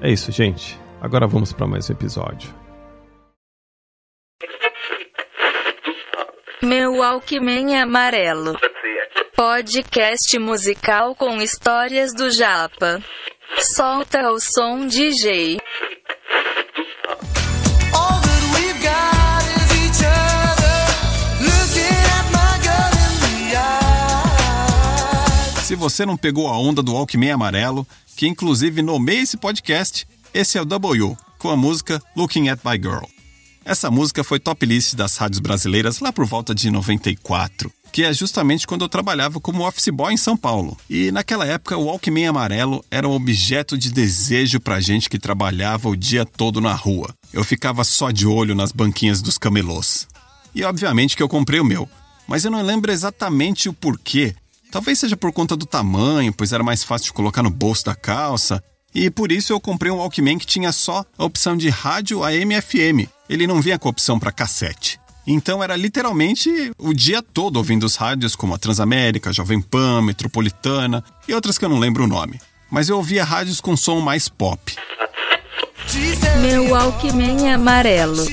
É isso, gente. Agora vamos para mais um episódio. Meu Alckmin Amarelo. Podcast musical com histórias do Japa. Solta o som, DJ. Se você não pegou a onda do Alckmin Amarelo, que inclusive nomeia esse podcast, esse é o W, com a música Looking at My Girl. Essa música foi top list das rádios brasileiras lá por volta de 94, que é justamente quando eu trabalhava como office boy em São Paulo. E naquela época o Walkman amarelo era um objeto de desejo pra gente que trabalhava o dia todo na rua. Eu ficava só de olho nas banquinhas dos camelôs. E obviamente que eu comprei o meu, mas eu não lembro exatamente o porquê. Talvez seja por conta do tamanho, pois era mais fácil de colocar no bolso da calça, e por isso eu comprei um Walkman que tinha só a opção de rádio AM/FM. Ele não vinha com opção para cassete. Então era literalmente o dia todo ouvindo os rádios como a Transamérica, Jovem Pan, Metropolitana e outras que eu não lembro o nome. Mas eu ouvia rádios com som mais pop. Meu Walkman amarelo.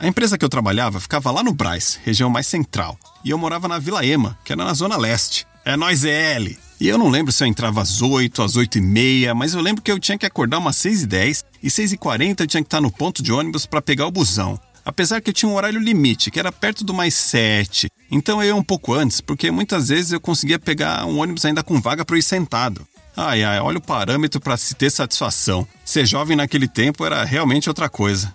A empresa que eu trabalhava ficava lá no Braz, região mais central, e eu morava na Vila Ema, que era na zona leste. É nós EL. E eu não lembro se eu entrava às 8, às 8 e meia, mas eu lembro que eu tinha que acordar umas 6 e 10 e 6 e 40 eu tinha que estar no ponto de ônibus para pegar o busão. Apesar que eu tinha um horário limite, que era perto do mais 7. Então eu ia um pouco antes, porque muitas vezes eu conseguia pegar um ônibus ainda com vaga para ir sentado. Ai ai, olha o parâmetro para se ter satisfação. Ser jovem naquele tempo era realmente outra coisa.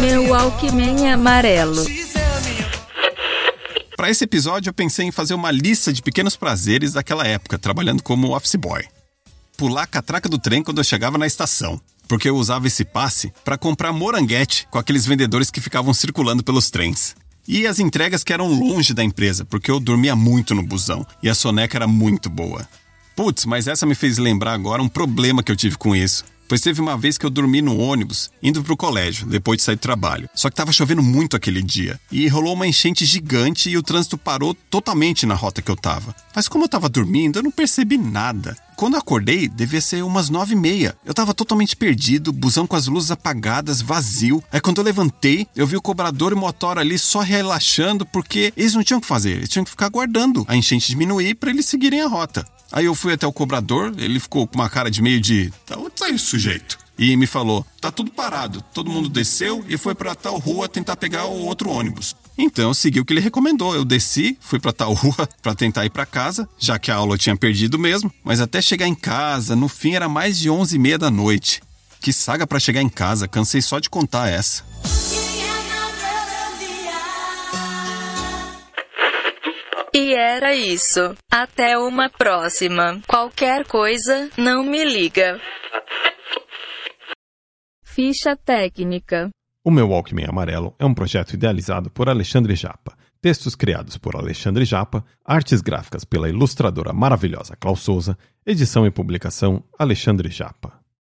Meu Walkman amarelo. Para esse episódio, eu pensei em fazer uma lista de pequenos prazeres daquela época, trabalhando como office boy. Pular a catraca do trem quando eu chegava na estação, porque eu usava esse passe para comprar moranguete com aqueles vendedores que ficavam circulando pelos trens. E as entregas que eram longe da empresa, porque eu dormia muito no busão e a soneca era muito boa. Putz, mas essa me fez lembrar agora um problema que eu tive com isso. Pois teve uma vez que eu dormi no ônibus indo pro colégio, depois de sair do trabalho. Só que tava chovendo muito aquele dia. E rolou uma enchente gigante e o trânsito parou totalmente na rota que eu tava. Mas como eu tava dormindo, eu não percebi nada. Quando acordei, devia ser umas nove e meia. Eu tava totalmente perdido, busão com as luzes apagadas, vazio. Aí quando eu levantei, eu vi o cobrador e o motor ali só relaxando porque eles não tinham o que fazer. Eles tinham que ficar aguardando a enchente diminuir para eles seguirem a rota. Aí eu fui até o cobrador, ele ficou com uma cara de meio de. Tá esse sujeito? E me falou: tá tudo parado. Todo mundo desceu e foi para tal rua tentar pegar o outro ônibus. Então segui o que ele recomendou. Eu desci, fui para tal rua para tentar ir para casa, já que a aula eu tinha perdido mesmo. Mas até chegar em casa, no fim era mais de onze e meia da noite. Que saga para chegar em casa, cansei só de contar essa. Era isso. Até uma próxima. Qualquer coisa, não me liga. Ficha técnica. O meu Walkman amarelo é um projeto idealizado por Alexandre Japa. Textos criados por Alexandre Japa, artes gráficas pela ilustradora maravilhosa Klaus Souza, edição e publicação Alexandre Japa.